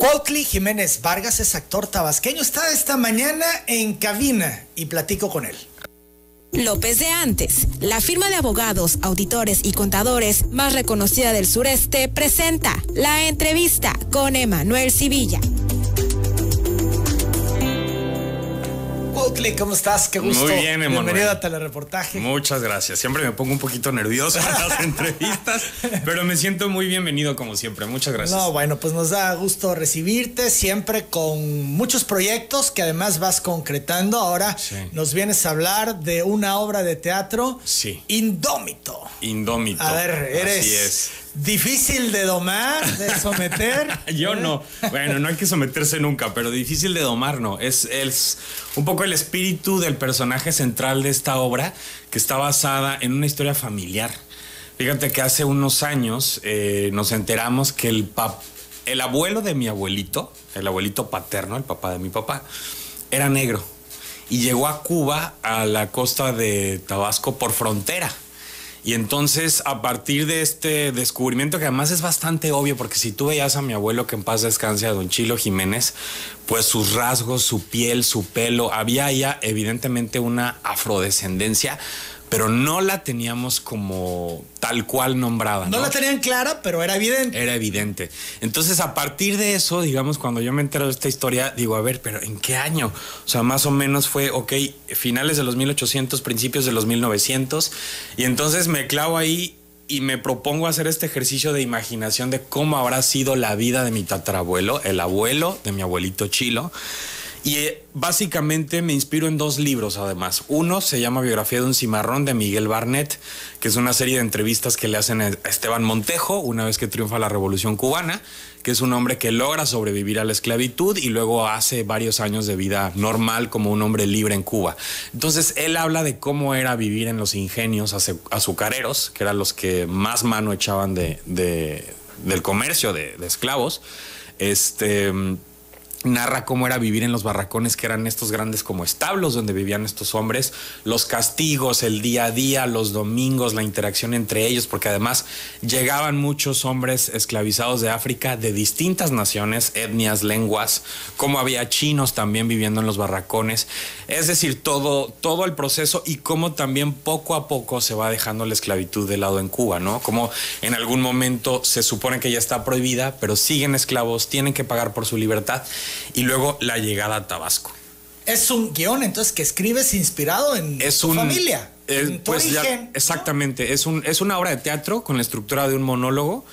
Cuautli Jiménez Vargas es actor tabasqueño. Está esta mañana en cabina y platico con él. López de Antes, la firma de abogados, auditores y contadores más reconocida del sureste, presenta la entrevista con Emanuel Civilla. ¿Cómo estás? Qué gusto. Muy bien, Emanuel. Bienvenido a Telereportaje. Muchas gracias. Siempre me pongo un poquito nervioso en las entrevistas, pero me siento muy bienvenido como siempre. Muchas gracias. No, bueno, pues nos da gusto recibirte siempre con muchos proyectos que además vas concretando. Ahora nos vienes a hablar de una obra de teatro. Sí. Indómito. Indómito. A ver, eres. Así es Difícil de domar, de someter. Yo no. Bueno, no hay que someterse nunca, pero difícil de domar no. Es, es un poco el espíritu del personaje central de esta obra, que está basada en una historia familiar. Fíjate que hace unos años eh, nos enteramos que el, el abuelo de mi abuelito, el abuelito paterno, el papá de mi papá, era negro. Y llegó a Cuba, a la costa de Tabasco, por frontera. Y entonces, a partir de este descubrimiento, que además es bastante obvio, porque si tú veías a mi abuelo que en paz descanse, a don Chilo Jiménez, pues sus rasgos, su piel, su pelo, había ya evidentemente una afrodescendencia pero no la teníamos como tal cual nombrada. No, la tenían clara, pero era evidente. Era evidente. Entonces, a partir de eso, digamos, cuando yo me entero de esta historia, digo, a ver, pero ¿en qué año? O sea, más o menos fue, ok, finales de los 1800, principios de los 1900. Y entonces me clavo ahí y me propongo hacer este ejercicio de imaginación de cómo habrá sido la vida de mi tatarabuelo, el abuelo de mi abuelito Chilo. Y eh, básicamente me inspiro en dos libros además. Uno se llama Biografía de un cimarrón de Miguel Barnett, que es una serie de entrevistas que le hacen a Esteban Montejo una vez que triunfa la Revolución Cubana, que es un hombre que logra sobrevivir a la esclavitud y luego hace varios años de vida normal como un hombre libre en Cuba. Entonces él habla de cómo era vivir en los ingenios azucareros, que eran los que más mano echaban de, del comercio de, de esclavos. Este narra cómo era vivir en los barracones que eran estos grandes como establos donde vivían estos hombres, los castigos, el día a día, los domingos, la interacción entre ellos, porque además llegaban muchos hombres esclavizados de África de distintas naciones, etnias, lenguas, como había chinos también viviendo en los barracones, es decir, todo, todo el proceso y cómo también poco a poco se va dejando la esclavitud de lado en Cuba, ¿no? Como en algún momento se supone que ya está prohibida, pero siguen esclavos, tienen que pagar por su libertad y luego la llegada a Tabasco. Es un guion entonces que escribes inspirado en es tu familia. en tu pues exactamente, es, un, es una obra de teatro con la estructura de un monólogo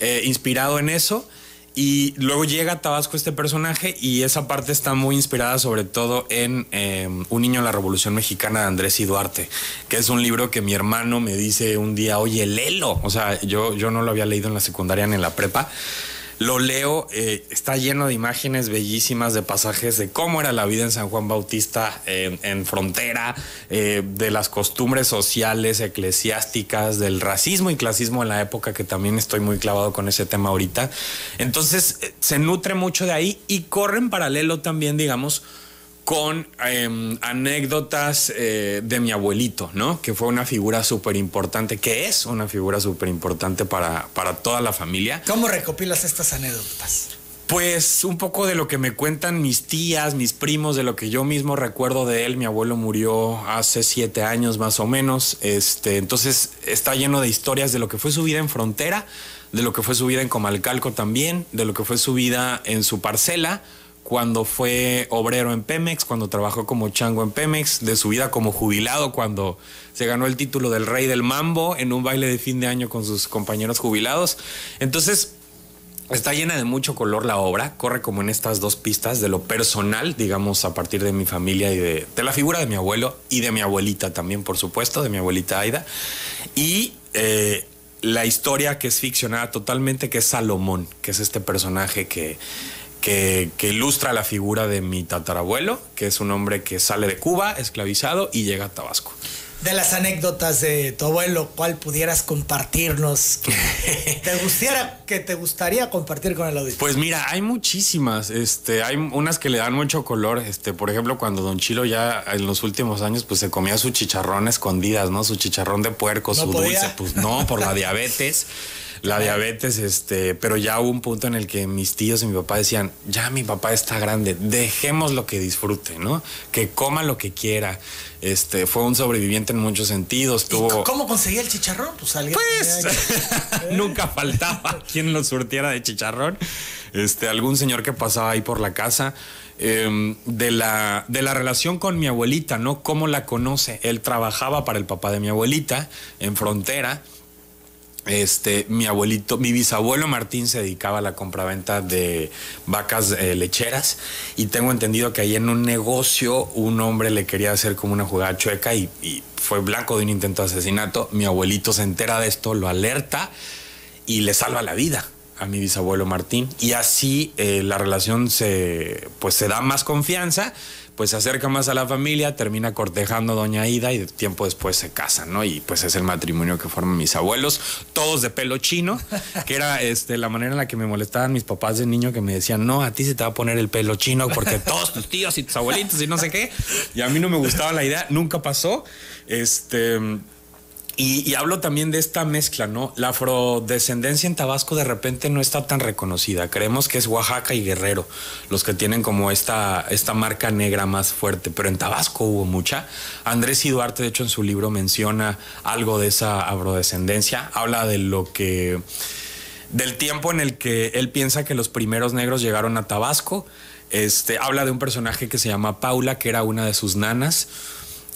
eh, inspirado en eso. Y luego llega a Tabasco este personaje y esa parte está muy inspirada sobre todo en em, Un niño en la Revolución Mexicana de Andrés y Duarte, que es un libro que mi hermano me dice un día, oye, léelo. O sea, yo, yo no lo había leído en la secundaria ni en la prepa lo leo, eh, está lleno de imágenes bellísimas de pasajes de cómo era la vida en San Juan Bautista en frontera, eh, de las costumbres sociales, eclesiásticas, del racismo y clasismo en la época, que también estoy muy clavado con ese tema ahorita. Entonces, eh, se nutre mucho de ahí y corre en paralelo también, digamos, con em, anécdotas eh, de mi abuelito, ¿no? Que fue una figura súper importante, que es una figura súper importante para, para toda la familia. ¿Cómo recopilas estas anécdotas? Pues un poco de lo que me cuentan mis tías, mis primos, de lo que yo mismo recuerdo de él. Mi abuelo murió hace siete años más o menos. Este, entonces está lleno de historias de lo que fue su vida en frontera, de lo que fue su vida en Comalcalco también, de lo que fue su vida en su parcela cuando fue obrero en Pemex, cuando trabajó como chango en Pemex, de su vida como jubilado, cuando se ganó el título del rey del mambo en un baile de fin de año con sus compañeros jubilados. Entonces, está llena de mucho color la obra, corre como en estas dos pistas de lo personal, digamos, a partir de mi familia y de, la figura de mi abuelo y de mi abuelita también, por supuesto, de mi abuelita Aida. Y eh, la historia que es ficcionada totalmente, que es Salomón, que es este personaje que que, ilustra la figura de mi tatarabuelo, que es un hombre que sale de Cuba, esclavizado, y llega a Tabasco. De las anécdotas de tu abuelo, ¿cuál pudieras compartirnos que te gustaría, que te gustaría compartir con el auditorio? Pues mira, hay muchísimas. Este, hay unas que le dan mucho color. Este, por ejemplo, cuando Don Chilo ya en los últimos años, pues se comía su chicharrón escondidas, ¿no? Su chicharrón de puerco, su dulce, pues no, por la diabetes. La diabetes, este, pero ya hubo un punto en el que mis tíos y mi papá decían, ya mi papá está grande, dejemos lo que disfrute, ¿no? Que coma lo que quiera. Este, fue un sobreviviente en muchos sentidos. Tuvo... ¿Cómo conseguía el chicharrón? Pues, pues nunca faltaba quien lo surtiera de chicharrón. Este, algún señor que pasaba ahí por la casa. Em, de, la, de la relación con mi abuelita, ¿no? ¿Cómo la conoce? Él trabajaba para el papá de mi abuelita en frontera. Este, mi abuelito, mi bisabuelo Martín se dedicaba a la compraventa de vacas eh, lecheras y tengo entendido que ahí en un negocio un hombre le quería hacer como una jugada chueca y, fue blanco de un intento de asesinato. Mi abuelito se entera de esto, lo alerta y le salva la vida a mi bisabuelo Martín y así eh, la relación se pues se da más confianza pues se acerca más a la familia termina cortejando a doña Ida y tiempo después se casan no y pues es el matrimonio que forman mis abuelos todos de pelo chino que era este la manera en la que me molestaban mis papás de niño que me decían no a ti se te va a poner el pelo chino porque todos tus tíos y tus abuelitos y no sé qué y a mí no me gustaba la idea nunca pasó este y, hablo también de esta mezcla, ¿no? La afrodescendencia en Tabasco de repente no está tan reconocida. Creemos que es Oaxaca y Guerrero los que tienen como esta, esta marca negra más fuerte, pero en Tabasco hubo mucha. Andrés y de hecho, en su libro menciona algo de esa afrodescendencia. Habla de lo que. del tiempo en el que él piensa que los primeros negros llegaron a Tabasco. Este, habla de un personaje que se llama Paula, que era una de sus nanas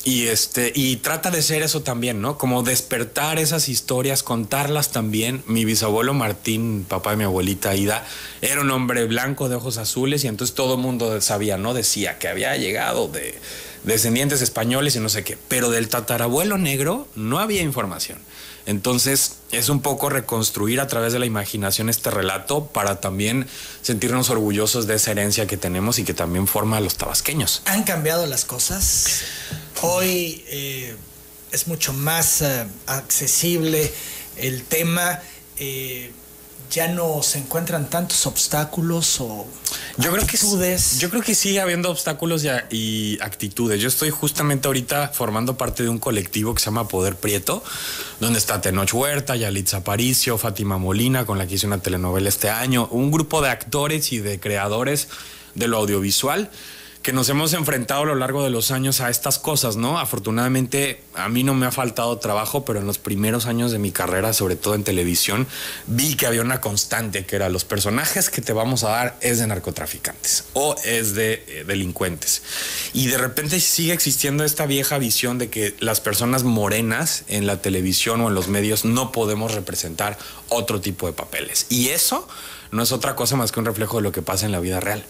y este, y trata de ser eso también, ¿no? Como despertar esas historias, contarlas también. Mi bisabuelo Martín, papá de mi abuelita Ida, era un hombre blanco de ojos azules y entonces todo el mundo sabía, ¿no? Decía que había llegado de descendientes españoles y no sé qué. Pero del tatarabuelo negro no había información. Entonces es un poco reconstruir a través de la imaginación este relato para también sentirnos orgullosos de esa herencia que tenemos y que también forma a los tabasqueños. ¿Han cambiado las cosas? Hoy eh, es mucho más eh, accesible el tema. Eh, ya no se encuentran tantos obstáculos o yo actitudes. Creo que, yo creo que sigue habiendo obstáculos y, actitudes. Yo estoy justamente ahorita formando parte de un colectivo que se llama Poder Prieto, donde está Tenoch Huerta, Yalitza Aparicio, Fátima Molina, con la que hice una telenovela este año, un grupo de actores y de creadores de lo audiovisual que nos hemos enfrentado a lo largo de los años a estas cosas, ¿no? Afortunadamente a mí no me ha faltado trabajo, pero en los primeros años de mi carrera, sobre todo en televisión, vi que había una constante que era los personajes que te vamos a dar es de narcotraficantes o es de eh, delincuentes. Y de repente sigue existiendo esta vieja visión de que las personas morenas en la televisión o en los medios no podemos representar otro tipo de papeles. Y eso no es otra cosa más que un reflejo de lo que pasa en la vida real.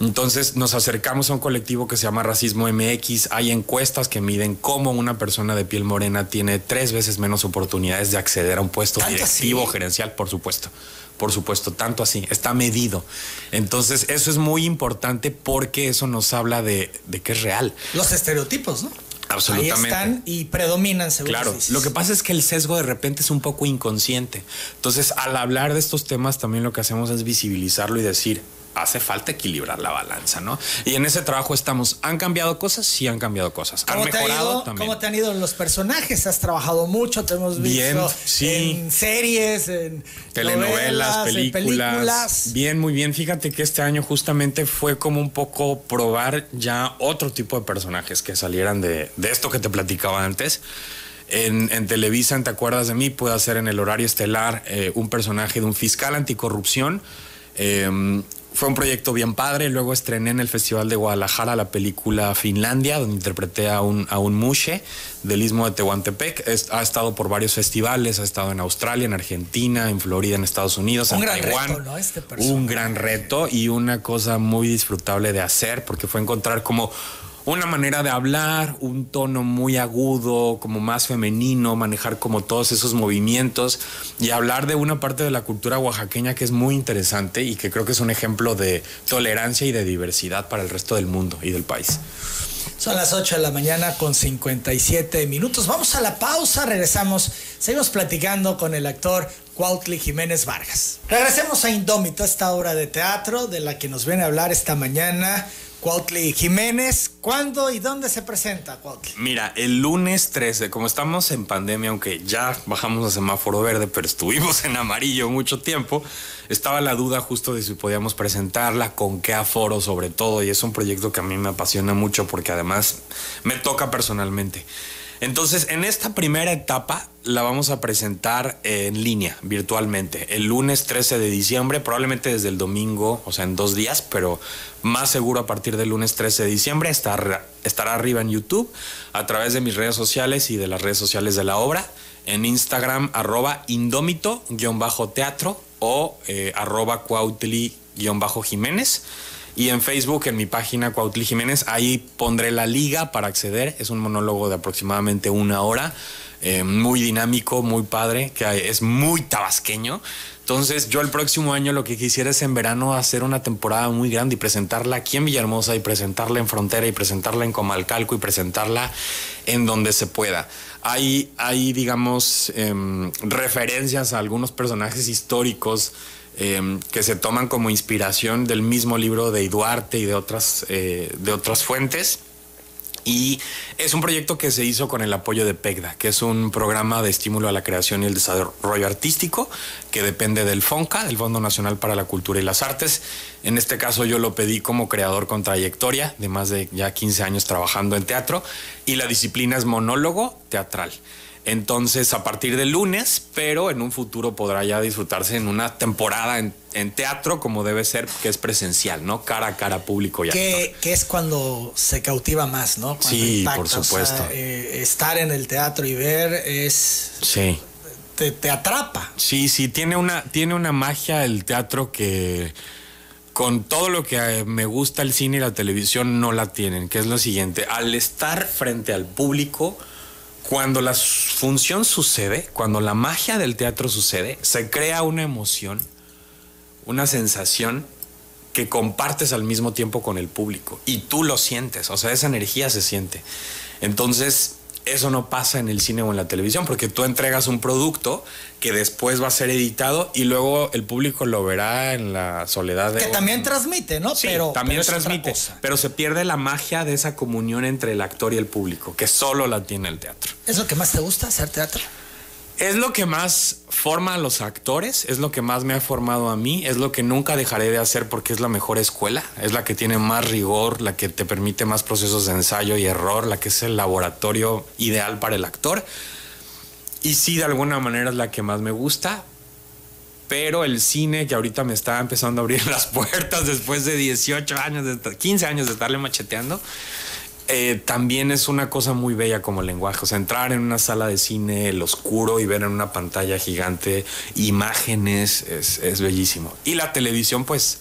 Entonces nos acercamos a un colectivo que se llama Racismo MX. Hay encuestas que miden cómo una persona de piel morena tiene tres veces menos oportunidades de acceder a un puesto directivo gerencial, por supuesto. Por supuesto, tanto así, está medido. Entonces, eso es muy importante porque eso nos habla de, de que es real. Los estereotipos, ¿no? Absolutamente. Ahí están y predominan, seguro. Claro, lo que pasa es que el sesgo de repente es un poco inconsciente. Entonces, al hablar de estos temas, también lo que hacemos es visibilizarlo y decir, hace falta equilibrar la balanza, ¿no? Y en ese trabajo estamos. ¿Han cambiado cosas? Sí, han cambiado cosas. ¿Han mejorado también? ¿Cómo te han ido los personajes? Has trabajado mucho, te hemos visto en series, en telenovelas, películas. Bien, muy bien. Fíjate que este año justamente fue como un poco probar ya otro tipo de personajes que salieran de, esto que te platicaba antes. En, Televisa, ¿te acuerdas de mí? Puedo hacer en el horario estelar eh, un personaje de un fiscal anticorrupción. Eh, fue un proyecto bien padre. Luego estrené en el Festival de Guadalajara la película Finlandia, donde interpreté a un, a un mushe del istmo de Tehuantepec. ha estado por varios festivales, ha estado en Australia, en Argentina, en Florida, en Estados Unidos, un en gran Reto, ¿no? este un gran reto y una cosa muy disfrutable de hacer, porque fue encontrar como una manera de hablar, un tono muy agudo, como más femenino, manejar como todos esos movimientos y hablar de una parte de la cultura oaxaqueña que es muy interesante y que creo que es un ejemplo de tolerancia y de diversidad para el resto del mundo y del país. Son las 8 de la mañana con 57 minutos. Vamos a la pausa, regresamos. Seguimos platicando con el actor Cuautli Jiménez Vargas. Regresemos a Indómito, esta obra de teatro de la que nos viene a hablar esta mañana Cuautli Jiménez, ¿cuándo y dónde se presenta, Cuautli? Mira, el lunes 13, como estamos en pandemia, aunque ya bajamos a semáforo verde, pero estuvimos en amarillo mucho tiempo, estaba la duda justo de si podíamos presentarla, con qué aforo sobre todo, y es un proyecto que a mí me apasiona mucho porque además me toca personalmente. Entonces, en esta primera etapa la vamos a presentar en línea, virtualmente, el lunes 13 de diciembre, probablemente desde el domingo, o sea, en dos días, pero más seguro a partir del lunes 13 de diciembre estará, estará arriba en YouTube, a través de mis redes sociales y de las redes sociales de la obra, en Instagram, arroba indómito-teatro o eh, arroba cuautli-jiménez. Y en Facebook, en mi página Cuautli Jiménez, ahí pondré la liga para acceder. Es un monólogo de aproximadamente una hora, eh, muy dinámico, muy padre, que es muy tabasqueño. Entonces, yo el próximo año lo que quisiera es en verano hacer una temporada muy grande y presentarla aquí en Villahermosa y presentarla en Frontera y presentarla en Comalcalco y presentarla en donde se pueda. Hay, hay digamos, em, referencias a algunos personajes históricos Em, que se toman como inspiración del mismo libro de Duarte y de otras, eh, de otras fuentes. Y es un proyecto que se hizo con el apoyo de PECDA, que es un programa de estímulo a la creación y el desarrollo artístico que depende del FONCA, del Fondo Nacional para la Cultura y las Artes. En este caso yo lo pedí como creador con trayectoria de más de ya 15 años trabajando en teatro y la disciplina es monólogo teatral. Entonces, a partir del lunes, pero en un futuro podrá ya disfrutarse en una temporada en, teatro como debe ser, que es presencial, ¿no? Cara a cara, público y que, que es cuando se cautiva más, ¿no? sí, por supuesto. Eh, estar en el teatro y ver es... Sí. Te, te, atrapa. Sí, sí, tiene una, tiene una magia el teatro que con todo lo que eh, me gusta el cine y la televisión no la tienen, que es lo siguiente, al estar frente al público cuando la función sucede, cuando la magia del teatro sucede, se crea una emoción, una sensación que compartes al mismo tiempo con el público y tú lo sientes, o sea, esa energía se siente. Entonces, eso no pasa en el cine o en la televisión, porque tú entregas un producto que después va a ser editado y luego el público lo verá en la soledad de... Que también transmite, ¿no? Sí, pero también transmite, pero se pierde la magia de esa comunión entre el actor y el público, que solo la tiene el teatro. ¿Es lo que más te gusta, hacer teatro? Es lo que más forma a los actores, es lo que más me ha formado a mí, es lo que nunca dejaré de hacer porque es la mejor escuela, es la que tiene más rigor, la que te permite más procesos de ensayo y error, la que es el laboratorio ideal para el actor. Y sí, de alguna manera es la que más me gusta, pero el cine que ahorita me está empezando a abrir las puertas después de 18 años, de 15 años de estarle macheteando, eh, también es una cosa muy bella como lenguaje. O sea, entrar en una sala de cine, el oscuro y ver en una pantalla gigante imágenes es, bellísimo. Y la televisión, pues,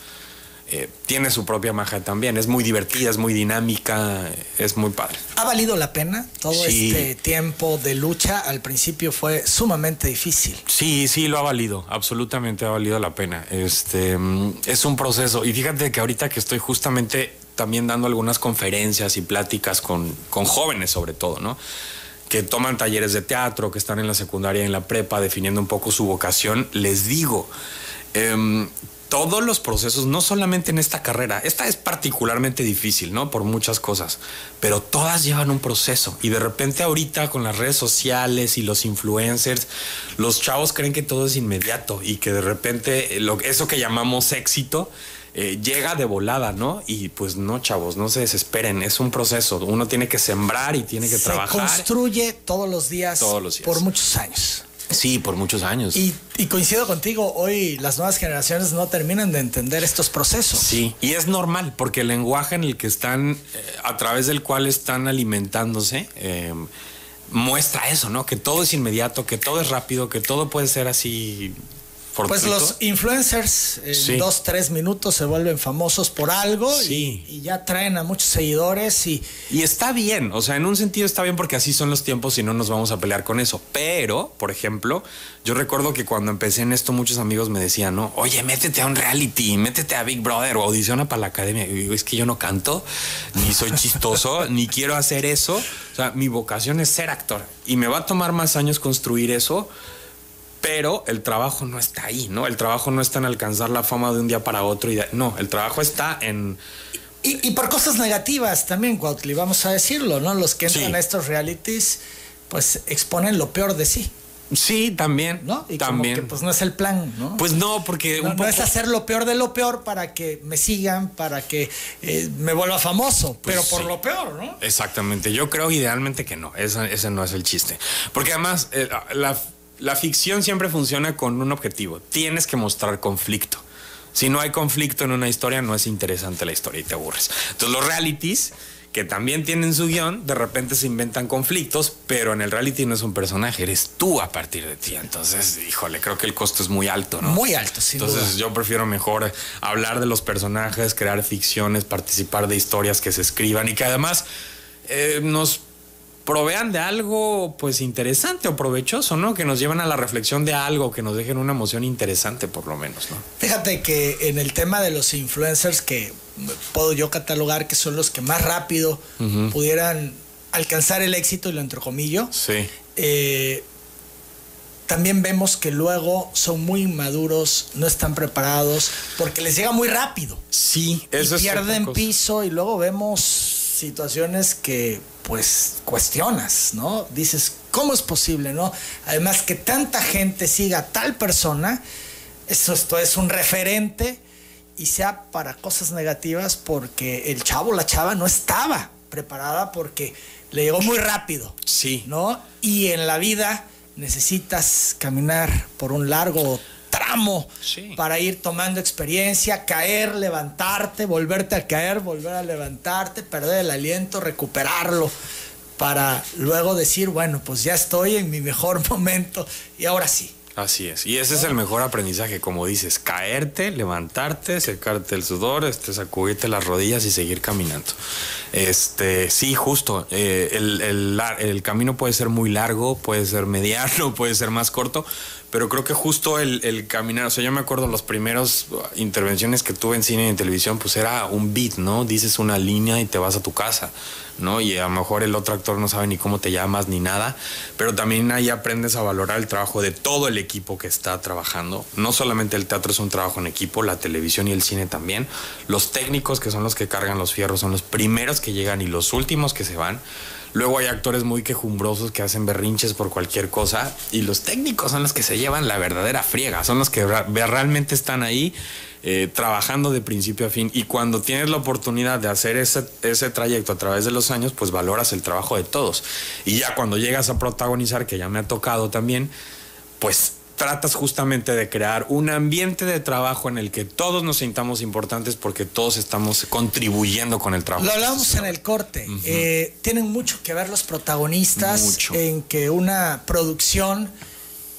eh, tiene su propia magia también. Es muy divertida, es muy dinámica, es muy padre. ¿Ha valido la pena todo este tiempo de lucha? Al principio fue sumamente difícil. Sí, sí, lo ha valido. Absolutamente ha valido la pena. Este mm, es un proceso. Y fíjate que ahorita que estoy justamente también dando algunas conferencias y pláticas con, con jóvenes sobre todo, ¿no? que toman talleres de teatro, que están en la secundaria y en la prepa, definiendo un poco su vocación, les digo, em, todos los procesos, no solamente en esta carrera, esta es particularmente difícil, ¿no? Por muchas cosas, pero todas llevan un proceso y de repente ahorita con las redes sociales y los influencers, los chavos creen que todo es inmediato y que de repente eso que llamamos éxito, eh, llega de volada, ¿no? Y pues no, chavos, no se desesperen, es un proceso. Uno tiene que sembrar y tiene que se trabajar. construye todos los días, todos los días. por muchos años. Sí, por muchos años. Y, coincido contigo, hoy las nuevas generaciones no terminan de entender estos procesos. Sí, y es normal, porque el lenguaje en el que están, eh, a través del cual están alimentándose, eh, muestra eso, ¿no? Que todo es inmediato, que todo es rápido, que todo puede ser así Pues los influencers en dos, tres minutos se vuelven famosos por algo y, ya traen a muchos seguidores y... Y está bien, o sea, en un sentido está bien porque así son los tiempos y no nos vamos a pelear con eso. Pero, por ejemplo, yo recuerdo que cuando empecé en esto muchos amigos me decían, ¿no? Oye, métete a un reality, métete a Big Brother o audiciona para la academia. Y digo, es que yo no canto, ni soy chistoso, ni quiero hacer eso. O sea, mi vocación es ser actor y me va a tomar más años construir eso pero el trabajo no está ahí, ¿no? El trabajo no está en alcanzar la fama de un día para otro. Y no, el trabajo está en... Y, por cosas negativas también, Cuautli, vamos a decirlo, ¿no? Los que entran a estos realities, pues exponen lo peor de sí. Sí, también. ¿No? Y también. Como que, pues no es el plan, ¿no? Pues no, porque no, es hacer lo peor de lo peor para que me sigan, para que eh, me vuelva famoso, pues pero por lo peor, ¿no? Exactamente. Yo creo idealmente que no. Ese, ese no es el chiste. Porque además, eh, la la ficción siempre funciona con un objetivo. Tienes que mostrar conflicto. Si no hay conflicto en una historia, no es interesante la historia y te aburres. Entonces los realities, que también tienen su guion, de repente se inventan conflictos, pero en el reality no es un personaje, eres tú a partir de ti. Entonces, híjole, creo que el costo es muy alto, ¿no? Muy alto, sí. Entonces yo prefiero mejor hablar de los personajes, crear ficciones, participar de historias que se escriban y que además eh, nos provean de algo pues interesante o provechoso, ¿no? Que nos lleven a la reflexión de algo, que nos dejen una emoción interesante por lo menos, ¿no? Fíjate que en el tema de los influencers que puedo yo catalogar que son los que más rápido pudieran alcanzar el éxito, y lo entrecomillo, sí. Eh, también vemos que luego son muy inmaduros, no están preparados, porque les llega muy rápido. Sí, eso y pierden piso y luego vemos situaciones que pues cuestionas, ¿no? Dices, ¿cómo es posible, no? Además que tanta gente siga a tal persona, eso esto es un referente y sea para cosas negativas porque el chavo, la chava no estaba preparada porque le llegó muy rápido. Sí. ¿No? Y en la vida necesitas caminar por un largo tramo para ir tomando experiencia, caer, levantarte, volverte a caer, volver a levantarte, perder el aliento, recuperarlo, para luego decir, bueno, pues ya estoy en mi mejor momento y ahora sí. Así es. Y ese es el mejor aprendizaje, como dices, caerte, levantarte, secarte el sudor, este, sacudirte las rodillas y seguir caminando. Este, sí, justo. Eh, el, el, camino puede ser muy largo, puede ser mediano, puede ser más corto, pero creo que justo el, el, caminar, o sea, yo me acuerdo las primeras intervenciones que tuve en cine y en televisión, pues era un beat, ¿no? Dices una línea y te vas a tu casa, ¿no? Y a lo mejor el otro actor no sabe ni cómo te llamas ni nada, pero también ahí aprendes a valorar el trabajo de todo el equipo que está trabajando. No solamente el teatro es un trabajo en equipo, la televisión y el cine también. Los técnicos, que son los que cargan los fierros, son los primeros que llegan y los últimos que se van. Luego hay actores muy quejumbrosos que hacen berrinches por cualquier cosa y los técnicos son los que se llevan la verdadera friega, son los que realmente están ahí eh, trabajando de principio a fin y cuando tienes la oportunidad de hacer ese, ese trayecto a través de los años, pues valoras el trabajo de todos. Y ya cuando llegas a protagonizar, que ya me ha tocado también, pues tratas justamente de crear un ambiente de trabajo en el que todos nos sintamos importantes porque todos estamos contribuyendo con el trabajo. Lo hablamos en el corte. Eh, tienen mucho que ver los protagonistas en que una producción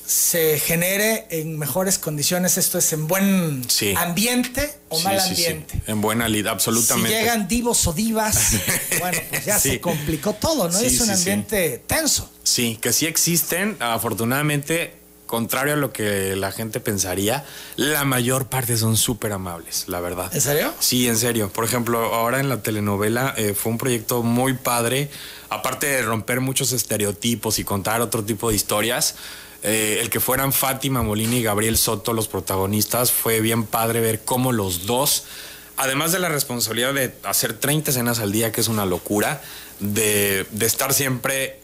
se genere en mejores condiciones, esto es en buen ambiente o mal ambiente. En buena lid, absolutamente. Si llegan divos o divas, bueno, pues ya se complicó todo, ¿no? es un ambiente tenso. Sí, que sí existen, afortunadamente contrario a lo que la gente pensaría, la mayor parte son súper amables, la verdad. ¿En serio? Sí, en serio. Por ejemplo, ahora en la telenovela eh, fue un proyecto muy padre, aparte de romper muchos estereotipos y contar otro tipo de historias. Eh, el que fueran Fátima Molina y Gabriel Soto los protagonistas fue bien padre ver cómo los dos, además de la responsabilidad de hacer 30 escenas al día, que es una locura, de, de estar siempre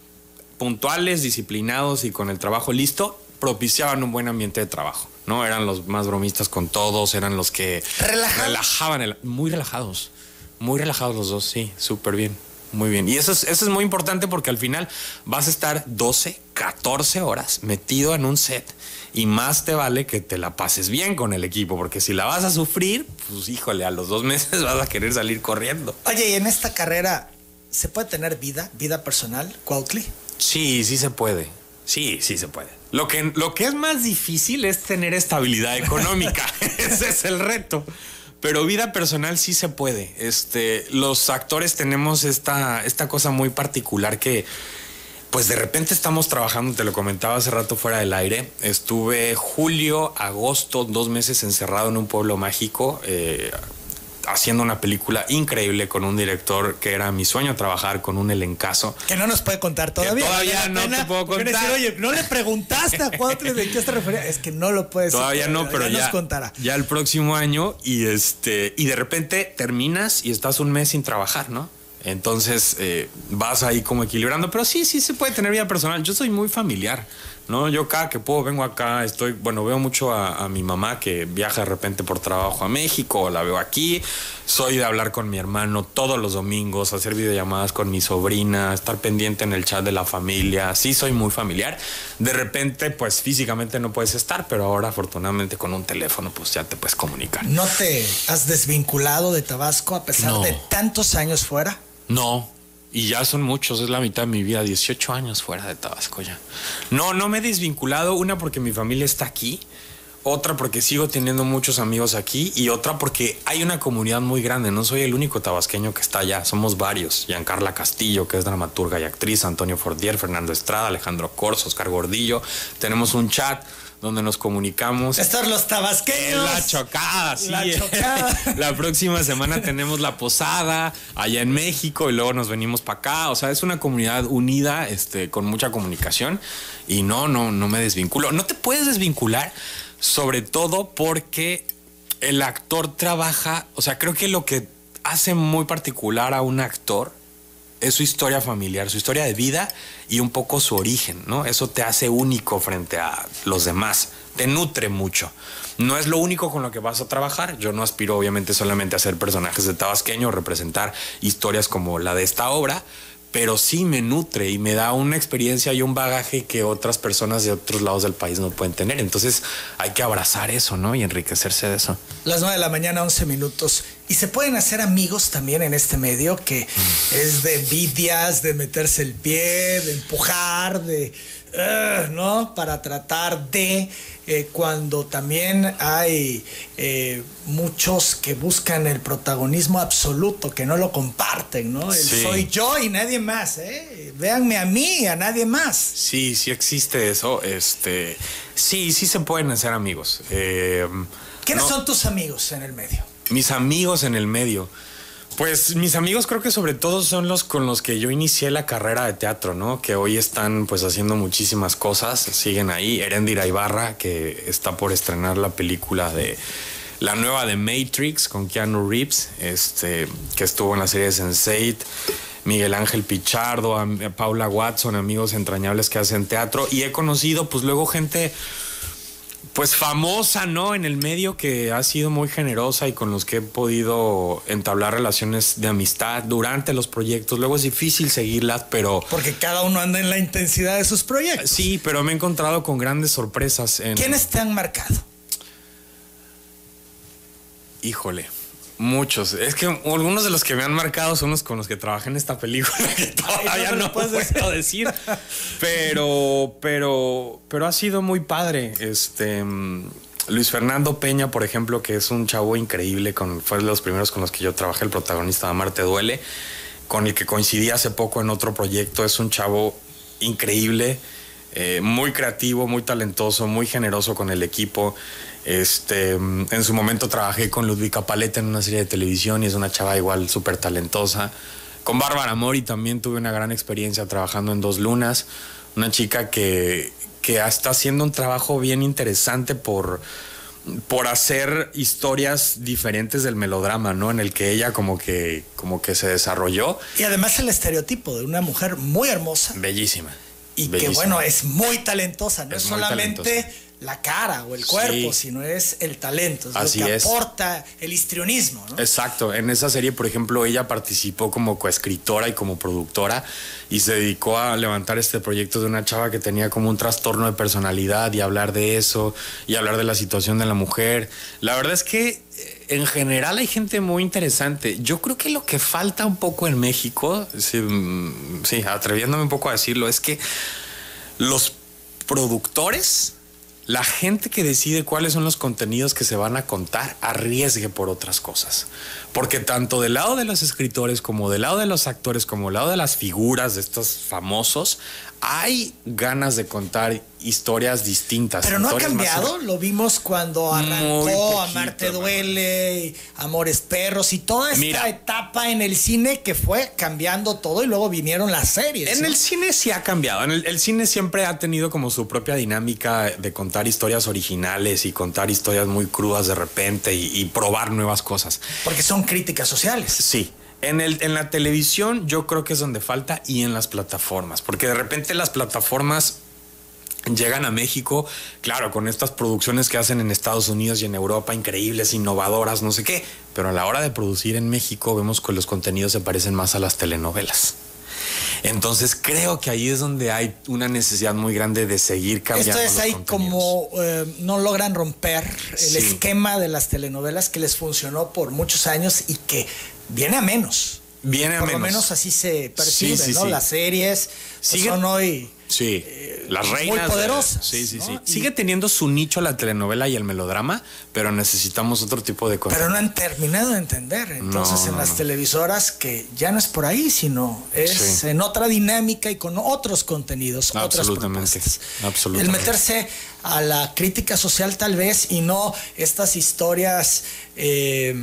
puntuales, disciplinados y con el trabajo listo, propiciaban un buen ambiente de trabajo, ¿no? Eran los más bromistas con todos, eran los que relajaban, muy relajados, muy relajados los dos, sí, súper bien, muy bien. Y eso es, eso es muy importante porque al final vas a estar 12, 14 horas metido en un set y más te vale que te la pases bien con el equipo, porque si la vas a sufrir, pues híjole, a los dos meses vas a querer salir corriendo. Oye, y en esta carrera, ¿se puede tener vida, vida personal, Cuautli? Sí, sí se puede. Sí, sí se puede. Lo que, lo que es más difícil es tener estabilidad económica. Ese es el reto. Pero vida personal sí se puede. Este, los actores tenemos esta, esta cosa muy particular que, pues de repente estamos trabajando, te lo comentaba hace rato fuera del aire. Estuve julio, agosto, dos meses encerrado en un pueblo mágico. Eh, haciendo una película increíble con un director que era mi sueño trabajar con un elencazo. Que no nos puede contar todavía. todavía no te puedo contar. Oye, no le preguntaste a cuatro de qué se refería. Es que no lo puedes Todavía no, pero ya, nos contará. Ya el próximo año y este y de repente terminas y estás un mes sin trabajar, ¿no? Entonces eh, vas ahí como equilibrando, pero sí, sí se puede tener vida personal. Yo soy muy familiar. ¿No? Yo cada que puedo vengo acá, estoy, bueno, veo mucho a, mi mamá que viaja de repente por trabajo a México, la veo aquí, soy de hablar con mi hermano todos los domingos, hacer videollamadas con mi sobrina, estar pendiente en el chat de la familia, sí soy muy familiar. De repente, pues físicamente no puedes estar, pero ahora afortunadamente con un teléfono pues ya te puedes comunicar. ¿No te has desvinculado de Tabasco a pesar de tantos años fuera? No, y ya son muchos, es la mitad de mi vida, 18 años fuera de Tabasco ya. No, no me he desvinculado, una porque mi familia está aquí, otra porque sigo teniendo muchos amigos aquí y otra porque hay una comunidad muy grande, no soy el único tabasqueño que está allá, somos varios. Giancarla Castillo, que es dramaturga y actriz, Antonio Fordier, Fernando Estrada, Alejandro Corso, Oscar Gordillo, tenemos un chat donde nos comunicamos. Estos los tabasqueños. La chocada, sí. La chocada. la próxima semana tenemos la posada allá en México y luego nos venimos para acá. O sea, es una comunidad unida, este, con mucha comunicación. Y no, no, no me desvinculo. No te puedes desvincular, sobre todo porque el actor trabaja. O sea, creo que lo que hace muy particular a un actor es su historia familiar, su historia de vida y un poco su origen, ¿no? Eso te hace único frente a los demás, te nutre mucho. No es lo único con lo que vas a trabajar. Yo no aspiro obviamente solamente a ser personajes de tabasqueño, representar historias como la de esta obra, pero sí me nutre y me da una experiencia y un bagaje que otras personas de otros lados del país no pueden tener. Entonces hay que abrazar eso, ¿no? Y enriquecerse de eso. Las 9 de la mañana, 11 minutos. Y se pueden hacer amigos también en este medio que es de envidias, de meterse el pie, de empujar, de ¿no? Para tratar de, eh, cuando también hay eh, muchos que buscan el protagonismo absoluto, que no lo comparten, ¿no? soy yo y nadie más, ¿eh? Véanme a mí, a nadie más. Sí, sí existe eso. Este, sí, sí se pueden hacer amigos. Eh, ¿Quiénes son tus amigos en el medio? Mis amigos en el medio. Pues mis amigos creo que sobre todo son los con los que yo inicié la carrera de teatro, ¿no? Que hoy están pues haciendo muchísimas cosas, siguen ahí. Erendira Ibarra, que está por estrenar la película de la nueva de Matrix con Keanu Reeves, este, que estuvo en la serie de Sense8. Miguel Ángel Pichardo, Paula Watson, amigos entrañables que hacen teatro. Y he conocido pues luego gente pues famosa, ¿no? En el medio que ha sido muy generosa y con los que he podido entablar relaciones de amistad durante los proyectos. Luego es difícil seguirlas, pero... Porque cada uno anda en la intensidad de sus proyectos. Sí, pero me he encontrado con grandes sorpresas. En... ¿Quiénes te han marcado? Híjole. Muchos. Es que algunos de los que me han marcado son los con los que trabajé en esta película que todavía no, puedo decir. Pero, pero, pero ha sido muy padre. Este mm, Luis Fernando Peña, por ejemplo, que es un chavo increíble, con, fue de los primeros con los que yo trabajé, el protagonista de Marte Duele, con el que coincidí hace poco en otro proyecto. Es un chavo increíble, eh, muy creativo, muy talentoso, muy generoso con el equipo. Este, en su momento trabajé con Ludwika Paleta en una serie de televisión y es una chava igual súper talentosa. Con Bárbara Mori también tuve una gran experiencia trabajando en Dos Lunas. Una chica que, que está haciendo un trabajo bien interesante por, por hacer historias diferentes del melodrama, ¿no? En el que ella como que, como que se desarrolló. Y además el estereotipo de una mujer muy hermosa. Bellísima. Y que bueno, es muy talentosa, no es, solamente la cara o el cuerpo, sino es el talento, es Así lo que aporta el histrionismo. ¿no? Exacto, en esa serie, por ejemplo, ella participó como coescritora y como productora y se dedicó a levantar este proyecto de una chava que tenía como un trastorno de personalidad y hablar de eso y hablar de la situación de la mujer. La verdad es que en general hay gente muy interesante. Yo creo que lo que falta un poco en México, mm, sí atreviéndome un poco a decirlo, es que los productores, la gente que decide cuáles son los contenidos que se van a contar, arriesgue por otras cosas. Porque tanto del lado de los escritores como del lado de los actores, como del lado de las figuras de estos famosos, hay ganas de contar historias distintas. Pero no ha más- cambiado, lo vimos cuando arrancó Amarte. Duele, Amores Perros y toda esta Mira. etapa en el cine que fue cambiando todo y luego vinieron las series. En el cine sí ha cambiado. En el, el cine siempre ha tenido como su propia dinámica de contar historias originales y contar historias muy crudas de repente y, y probar nuevas cosas. Porque son críticas sociales. Sí. En, el, en la televisión yo creo que es donde falta y en las plataformas, porque de repente las plataformas llegan a México, claro, con estas producciones que hacen en Estados Unidos y en Europa, increíbles, innovadoras, no sé qué, pero a la hora de producir en México vemos que los contenidos se parecen más a las telenovelas. Entonces creo que ahí es donde hay una necesidad muy grande de seguir cambiando. Esto es ahí como eh, no logran romper el Sí. esquema de las telenovelas que les funcionó por muchos años y que viene a menos. Viene a por menos. lo menos así se percibe, Sí, sí, ¿no? Las series pues, son hoy Sí, las muy reinas. de- poderosas, sí, sí, ¿no? sí. Sigue teniendo su nicho la telenovela y el melodrama, pero necesitamos otro tipo de cosas. Pero no han terminado de entender. Entonces, No, en no, las no. televisoras que ya no es por ahí, sino es Sí. en otra dinámica y con otros contenidos, otras Absolutamente, propuestas. absolutamente. El meterse a la crítica social tal vez y no estas historias, eh,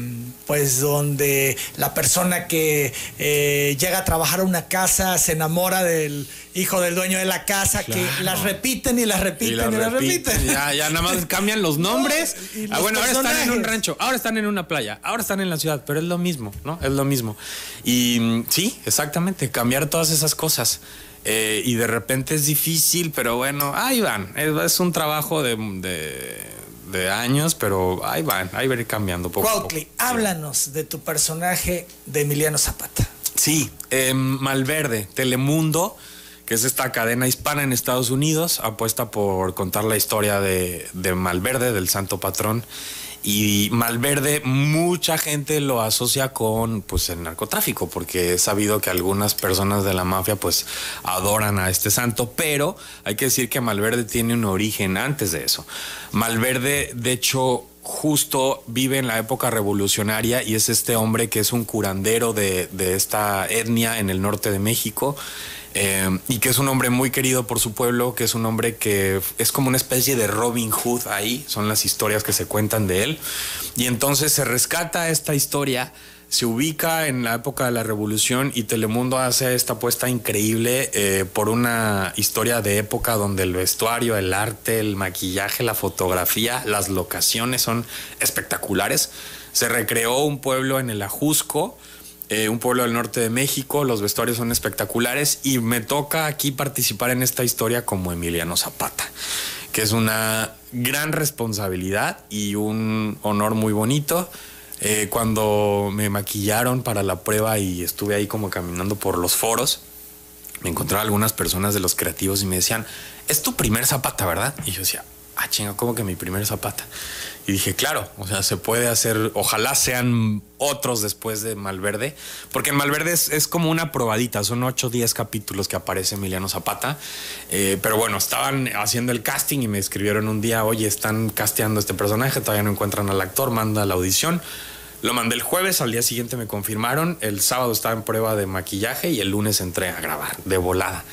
pues donde la persona que eh, llega a trabajar a una casa se enamora del hijo del dueño de la casa, que Claro. las repiten y las repiten y las, repiten. Ya, ya nada más cambian los nombres. No, ah, bueno, ahora están en un rancho, ahora están en una playa, ahora están en la ciudad, pero es lo mismo, ¿no? Es lo mismo. Y mm, sí, exactamente, cambiar todas esas cosas. Eh, y de repente es difícil, pero bueno, ahí van. Es, un trabajo de, de- de años, pero ahí van, ahí va a ir cambiando poco a poco. Cuautli, háblanos de tu personaje de Emiliano Zapata. Sí, eh, Malverde, Telemundo, que es esta cadena hispana en Estados Unidos, apuesta por contar la historia de, de Malverde, del santo patrón. Y Malverde, mucha gente lo asocia con pues, el narcotráfico, porque he sabido que algunas personas de la mafia pues adoran a este santo, pero hay que decir que Malverde tiene un origen antes de eso. Malverde, de hecho, justo vive en la época revolucionaria y es este hombre que es un curandero de, de esta etnia en el norte de México. Eh, y que es un hombre muy querido por su pueblo, que es un hombre que es como una especie de Robin Hood ahí, son las historias que se cuentan de él. Y entonces se rescata esta historia, se ubica en la época de la revolución y Telemundo hace esta apuesta increíble eh, por una historia de época donde el vestuario, el arte, el maquillaje, la fotografía, las locaciones son espectaculares. Se recreó un pueblo en el Ajusco, eh, un pueblo del norte de México, los vestuarios son espectaculares y me toca aquí participar en esta historia como Emiliano Zapata, que es una gran responsabilidad y un honor muy bonito. Eh, cuando me maquillaron para la prueba y estuve ahí como caminando por los foros, me encontraba algunas personas de los creativos y me decían, es tu primer zapata, ¿verdad? Y yo decía, ah, chinga, ¿cómo que mi primer zapata? Y dije, claro, o sea, se puede hacer, ojalá sean otros después de Malverde, porque en Malverde es, es como una probadita, son 8 o 10 capítulos que aparece Emiliano Zapata, eh, pero bueno, estaban haciendo el casting y me escribieron un día, oye, están casteando este personaje, todavía no encuentran al actor, manda la audición. Lo mandé el jueves, al día siguiente me confirmaron, el sábado estaba en prueba de maquillaje y el lunes entré a grabar de volada.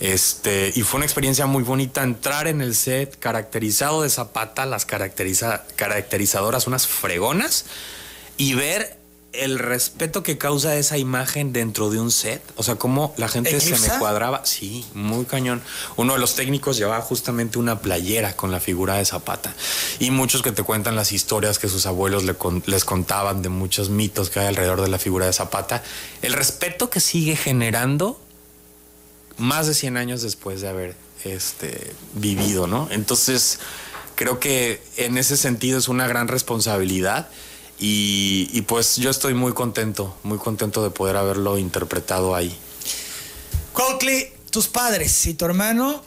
Este, y fue una experiencia muy bonita entrar en el set caracterizado de Zapata, las caracteriza, caracterizadoras, unas fregonas, y ver el respeto que causa esa imagen dentro de un set. O sea, cómo la gente se me cuadraba. Sí, muy cañón. Uno de los técnicos llevaba justamente una playera con la figura de Zapata. Y muchos que te cuentan las historias que sus abuelos le con- les contaban de muchos mitos que hay alrededor de la figura de Zapata. El respeto que sigue generando más de 100 años después de haber este, vivido, ¿no? Entonces, creo que en ese sentido es una gran responsabilidad y, y pues yo estoy muy contento, muy contento de poder haberlo interpretado ahí. Cuautli, tus padres y tu hermano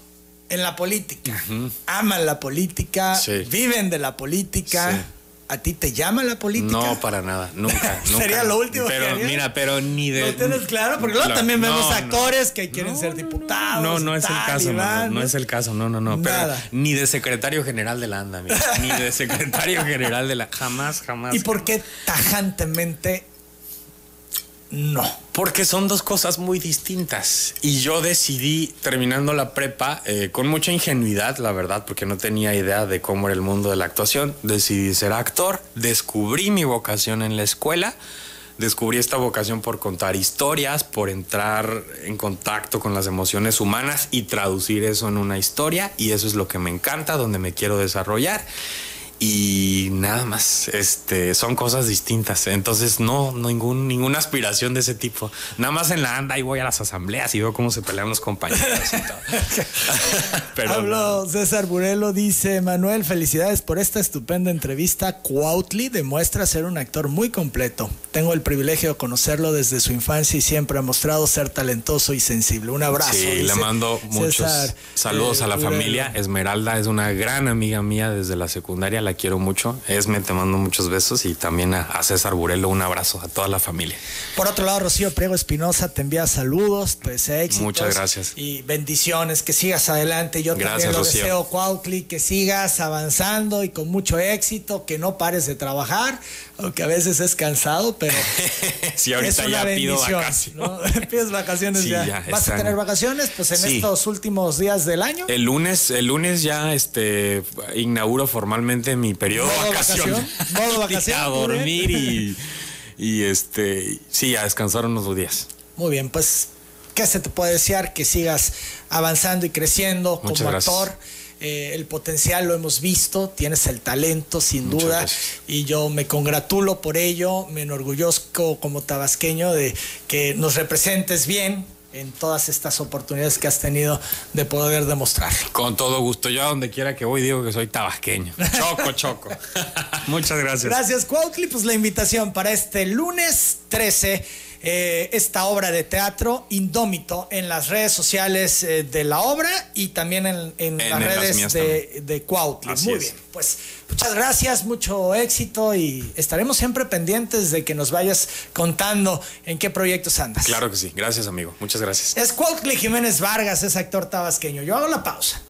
en la política. Aman la política, Sí. viven de la política. Sí. ¿A ti te llama la política? No, para nada, nunca. nunca. Sería lo último Pero que mira, pero ni de. ¿Lo tienes claro? Porque luego también vemos no, no. actores que quieren ser diputados. No, no es el caso, no, no es el caso, no, no, no. Pero ni de secretario general de la ANDA, mira, ni de secretario general de la. Jamás, jamás. ¿Y por qué tajantemente no? Porque son dos cosas muy distintas. Y yo decidí, terminando la prepa, eh, con mucha ingenuidad, la verdad, porque no tenía idea de cómo era el mundo de la actuación, decidí ser actor, descubrí mi vocación en la escuela, descubrí esta vocación por contar historias, por entrar en contacto con las emociones humanas y traducir eso en una historia, y eso es lo que me encanta, donde me quiero desarrollar. Y nada más, este, son cosas distintas. Entonces, no, ningún, ninguna aspiración de ese tipo. Nada más en la anda y voy a las asambleas y veo cómo se pelean los compañeros y todo. Pero Hablo César Burelo, dice Manuel, felicidades por esta estupenda entrevista. Cuautli demuestra ser un actor muy completo. Tengo el privilegio de conocerlo desde su infancia y siempre ha mostrado ser talentoso y sensible. Un abrazo. Sí, dice le mando muchos César, saludos eh, a la Burelo. familia. Esmeralda es una gran amiga mía desde la secundaria, la quiero mucho. Esme, te mando muchos besos y también a, a César Burelo un abrazo a toda la familia. Por otro lado, Rocío Priego Espinosa te envía saludos, desea éxitos. Muchas gracias. Y bendiciones, que sigas adelante. Yo Gracias, también lo Rocío. deseo, Cuautli, que sigas avanzando y con mucho éxito, que no pares de trabajar, aunque a veces es cansado, pero sí, es ahorita una ya pido bendición. vacaciones. ¿no? Pides vacaciones Sí, ya. ya, ¿Vas a tener vacaciones? Pues en Sí. estos últimos días del año. El lunes, el lunes ya este inauguro formalmente mi periodo de Modo vacación. modo vacación, a dormir y, y este sí, a descansar unos dos días. Muy bien, pues, ¿qué se te puede desear? Que sigas avanzando y creciendo Muchas como gracias. actor. Eh, el potencial lo hemos visto, tienes el talento sin Muchas duda gracias. y yo me congratulo por ello, me enorgullezco como tabasqueño de que nos representes bien en todas estas oportunidades que has tenido de poder demostrarlo. Con todo gusto. Yo a donde quiera que voy digo que soy tabasqueño. Choco, choco. Muchas gracias. Gracias, Cuautli. Pues la invitación para este lunes 13, eh, esta obra de teatro Indómito en las redes sociales eh, de la obra y también en, en En las redes de, de Muy es. bien. Pues muchas gracias, mucho éxito y estaremos siempre pendientes de que nos vayas contando en qué proyectos andas. Claro que sí. Gracias, amigo. Muchas gracias. Es Cuautli Jiménez Vargas, es actor tabasqueño. Yo hago la pausa.